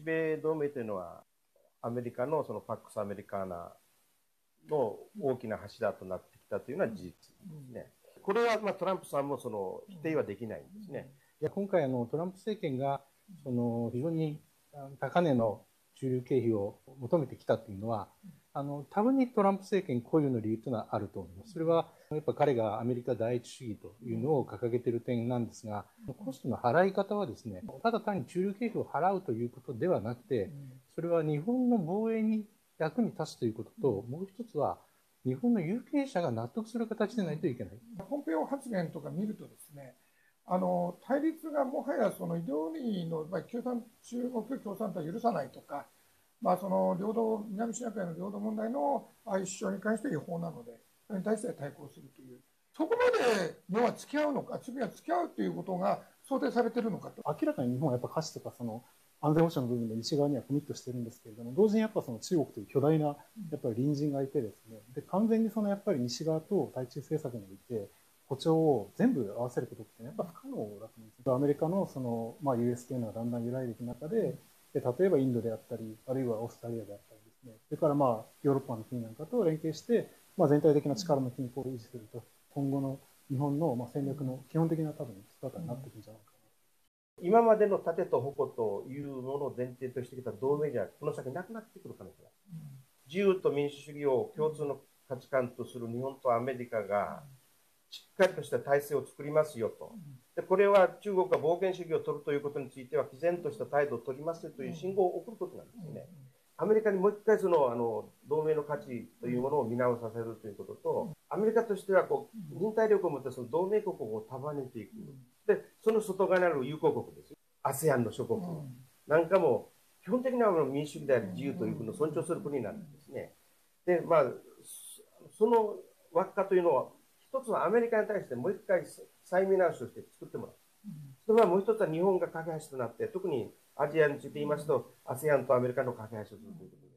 日米同盟というのは、アメリカのそのパックス・アメリカーナの大きな柱となってきたというのは事実ですね。これはまあトランプさんもその否定はできないんですね。いや今回あの、トランプ政権がその非常に高値の駐留経費を求めてきたというのは、あの多分にトランプ政権固有の理由というのはあると思います。それはやっぱ彼がアメリカ第一主義というのを掲げている点なんですが、コストの払い方はですね、ただ単に駐留経費を払うということではなくて、それは日本の防衛に役に立つということと、もう一つは日本の有権者が納得する形でないといけない。ポンペオ発言とか見るとですね、あの対立がもはやそのイデオロギーの、まあ、共産中国共産党は許さないとか、まあ、その領土南シナ海の領土問題のああいう主張に関して違法なので、それに対して対抗するという、そこまで日本は付き合うのか、次は付き合うということが想定されてるのかと。明らかに日本はやっぱ価値とかその安全保障の部分で西側にはコミットしてるんですけれども、同時にやっぱその中国という巨大なやっぱり隣人がいてですね、で完全にそのやっぱり西側と対中政策において、歩調を全部合わせることってやっぱ不可能だと思うんですアメリカのその、まあ、US というのがだんだん揺らいでいく中で、で例えばインドであったり、あるいはオーストラリアであったりですね、それからまあヨーロッパの国なんかと連携して、まあ、全体的な力の均衡を維持すると、今後の日本のまあ戦略の基本的な多分姿になっていくんじゃないかな。今までの盾と矛というものを前提としてきた同盟じゃ、この先なくなってくる可能性がある。自由と民主主義を共通の価値観とする日本とアメリカが、しっかりとした体制を作りますよと。でこれは中国が暴権主義を取るということについては、毅然とした態度を取りますという信号を送ることなんですね。アメリカにもう一回そのあの同盟の価値というものを見直させるということと、アメリカとしてはこう忍耐力を持ってその同盟国を束ねていく。で、その外側にある友好国ですよ。ASEAN の諸国なんかも、基本的には民主主義であり自由というのを尊重する国なんですね。で、まあ、その輪っかというのは、一つはアメリカに対してもう一回再見直しをして作ってもらう。それはもう一つは日本が架け橋となって、特にアジアについて言いますと、ASEAN とアメリカの架け橋をするということで。